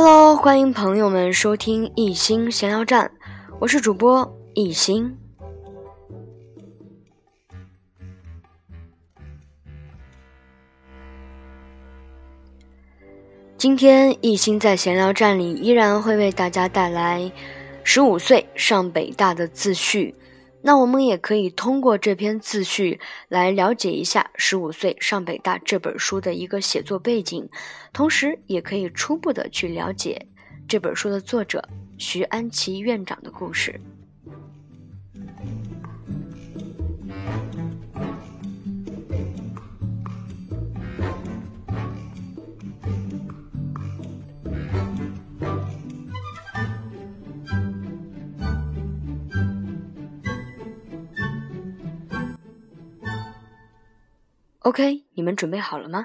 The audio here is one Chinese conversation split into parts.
Hello，欢迎朋友们收听一心闲聊站，我是主播一心。今天一心在闲聊站里依然会为大家带来十五岁上北大的自序。那我们也可以通过这篇自序来了解一下《十五岁上北大》这本书的一个写作背景，同时也可以初步的去了解这本书的作者徐安琪院长的故事。OK，你们准备好了吗？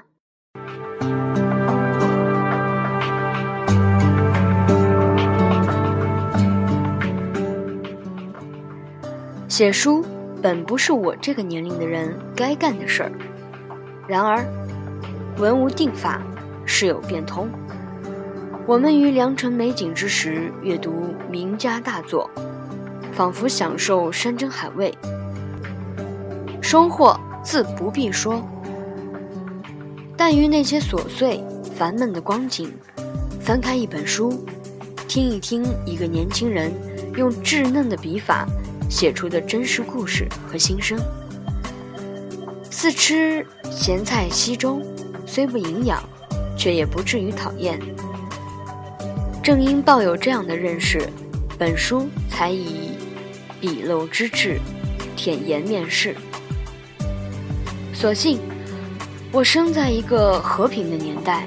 写书本不是我这个年龄的人该干的事儿，然而文无定法，事有变通。我们于良辰美景之时阅读名家大作，仿佛享受山珍海味，收获自不必说。但于那些琐碎烦闷的光景，翻开一本书，听一听一个年轻人用稚嫩的笔法写出的真实故事和心声，似吃咸菜稀粥，虽不营养，却也不至于讨厌。正因抱有这样的认识，本书才以笔漏之志，舔颜面世。所幸。我生在一个和平的年代，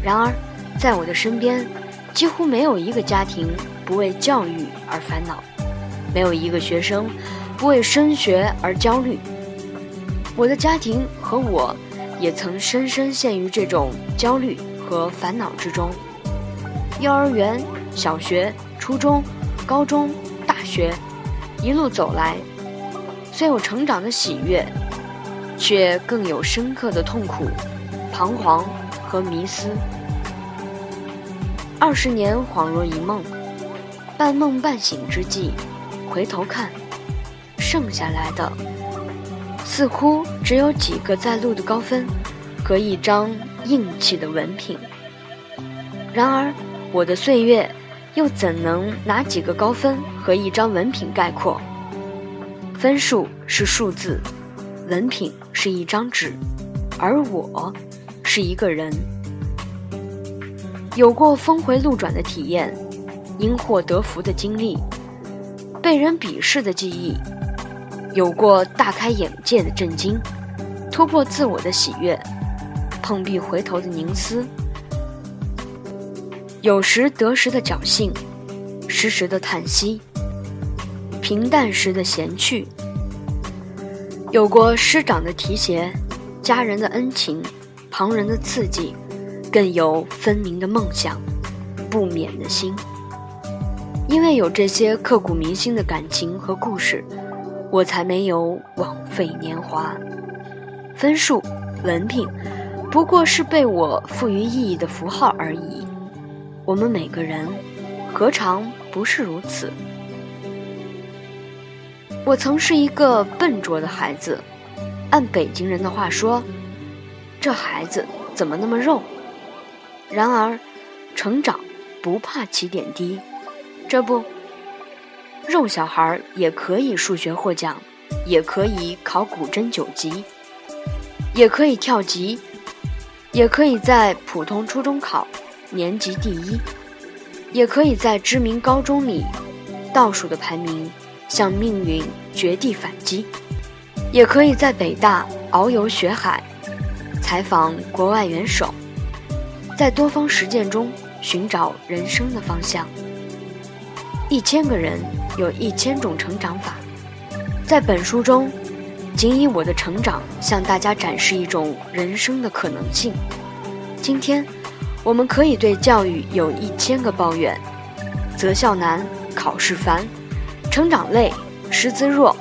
然而，在我的身边，几乎没有一个家庭不为教育而烦恼，没有一个学生不为升学而焦虑。我的家庭和我，也曾深深陷于这种焦虑和烦恼之中。幼儿园、小学、初中、高中、大学，一路走来，虽有成长的喜悦。却更有深刻的痛苦、彷徨和迷思。二十年恍若一梦，半梦半醒之际，回头看，剩下来的似乎只有几个在路的高分和一张硬气的文凭。然而，我的岁月又怎能拿几个高分和一张文凭概括？分数是数字。文凭是一张纸，而我是一个人，有过峰回路转的体验，因祸得福的经历，被人鄙视的记忆，有过大开眼界的震惊，突破自我的喜悦，碰壁回头的凝思，有时得时的侥幸，失时的叹息，平淡时的闲趣。有过师长的提携，家人的恩情，旁人的刺激，更有分明的梦想，不免的心。因为有这些刻骨铭心的感情和故事，我才没有枉费年华。分数、文凭，不过是被我赋予意义的符号而已。我们每个人，何尝不是如此？我曾是一个笨拙的孩子，按北京人的话说，这孩子怎么那么肉？然而，成长不怕起点低，这不，肉小孩也可以数学获奖，也可以考古筝九级，也可以跳级，也可以在普通初中考年级第一，也可以在知名高中里倒数的排名。向命运绝地反击，也可以在北大遨游学海，采访国外元首，在多方实践中寻找人生的方向。一千个人有一千种成长法，在本书中，仅以我的成长向大家展示一种人生的可能性。今天，我们可以对教育有一千个抱怨：择校难，考试烦。成长累，师资弱，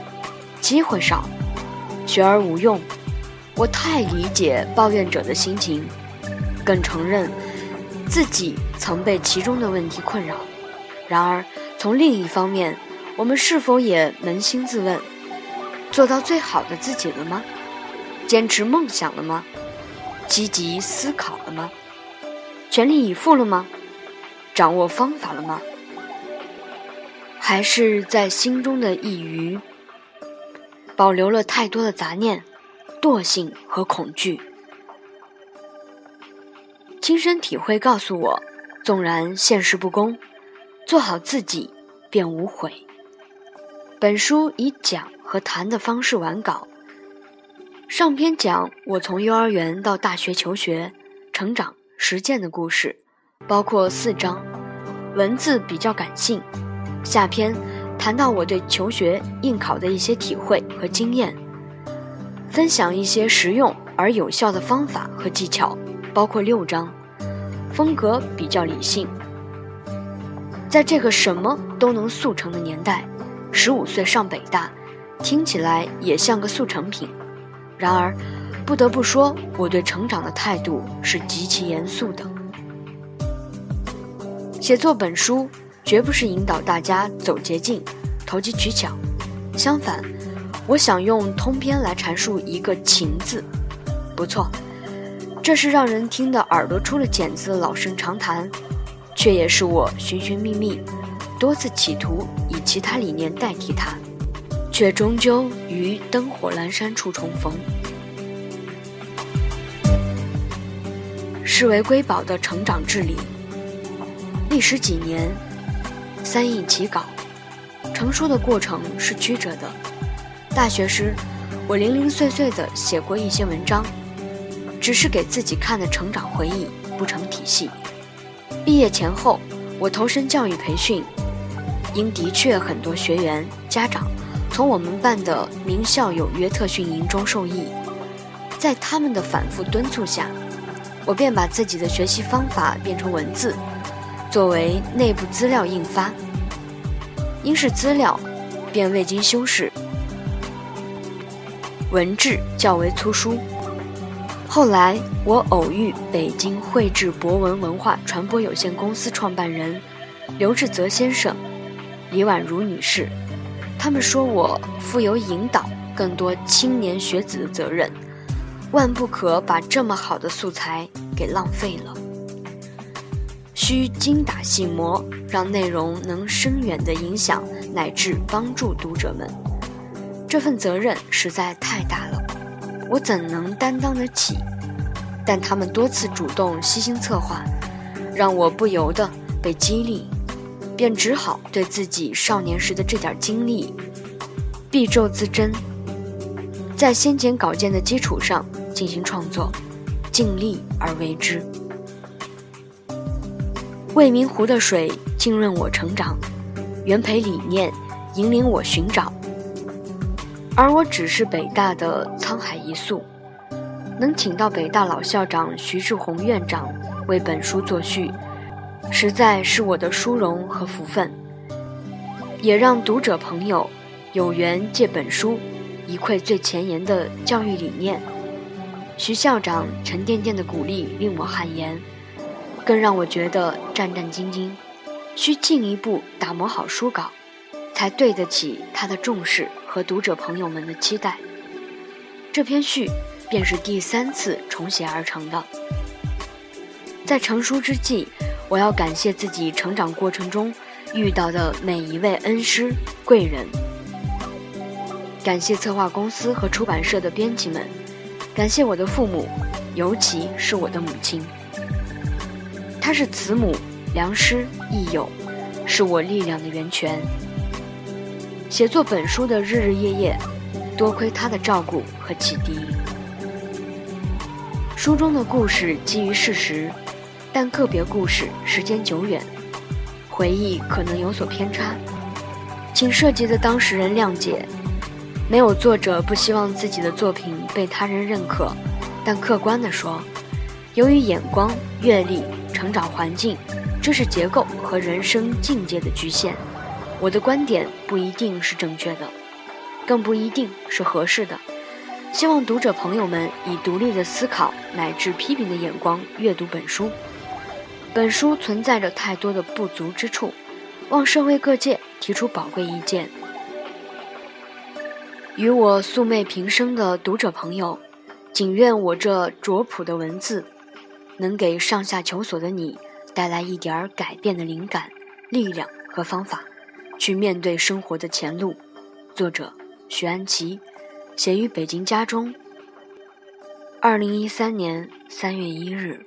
机会少，学而无用。我太理解抱怨者的心情，更承认自己曾被其中的问题困扰。然而，从另一方面，我们是否也扪心自问：做到最好的自己了吗？坚持梦想了吗？积极思考了吗？全力以赴了吗？掌握方法了吗？还是在心中的一隅保留了太多的杂念、惰性和恐惧？亲身体会告诉我，纵然现实不公，做好自己便无悔。本书以讲和谈的方式完稿。上篇讲我从幼儿园到大学求学、成长、实践的故事，包括四章，文字比较感性。下篇谈到我对求学、应考的一些体会和经验，分享一些实用而有效的方法和技巧，包括六章，风格比较理性。在这个什么都能速成的年代，十五岁上北大，听起来也像个速成品。然而，不得不说，我对成长的态度是极其严肃的。写作本书绝不是引导大家走捷径、投机取巧，相反，我想用通篇来阐述一个“情”字。不错，这是让人听得耳朵出了茧子的老生常谈，却也是我寻寻觅觅、多次企图以其他理念代替它。却终究于灯火阑珊处重逢。视为瑰宝的成长治理，历时几年，三易起稿，成书的过程是曲折的。大学时，我零零碎碎的写过一些文章，只是给自己看的成长回忆，不成体系。毕业前后，我投身教育培训，因的确很多学员家长。从我们办的名校有约特训营中受益，在他们的反复敦促下，我便把自己的学习方法变成文字，作为内部资料印发。因是资料，便未经修饰，文质较为粗疏。后来我偶遇北京汇智博文文化传播有限公司创办人刘志泽先生、李婉如女士。他们说我负有引导更多青年学子的责任，万不可把这么好的素材给浪费了，需精打细磨，让内容能深远的影响乃至帮助读者们。这份责任实在太大了，我怎能担当得起？但他们多次主动悉心策划，让我不由得被激励。便只好对自己少年时的这点经历，敝帚自珍，在先前稿件的基础上进行创作，尽力而为之。未名湖的水浸润我成长，原培理念引领我寻找，而我只是北大的沧海一粟，能请到北大老校长徐志宏院长为本书作序。实在是我的殊荣和福分，也让读者朋友有缘借本书一窥最前沿的教育理念。徐校长沉甸甸的鼓励令我汗颜，更让我觉得战战兢兢，需进一步打磨好书稿，才对得起他的重视和读者朋友们的期待。这篇序便是第三次重写而成的，在成书之际。我要感谢自己成长过程中遇到的每一位恩师贵人，感谢策划公司和出版社的编辑们，感谢我的父母，尤其是我的母亲。他是慈母、良师、益友，是我力量的源泉。写作本书的日日夜夜，多亏他的照顾和启迪。书中的故事基于事实。但个别故事时间久远，回忆可能有所偏差，请涉及的当事人谅解。没有作者不希望自己的作品被他人认可，但客观地说，由于眼光、阅历、成长环境、知识结构和人生境界的局限，我的观点不一定是正确的，更不一定是合适的。希望读者朋友们以独立的思考乃至批评的眼光阅读本书。本书存在着太多的不足之处，望社会各界提出宝贵意见。与我素昧平生的读者朋友，仅愿我这拙朴的文字，能给上下求索的你带来一点儿改变的灵感、力量和方法，去面对生活的前路。作者：徐安琪，写于北京家中。二零一三年三月一日。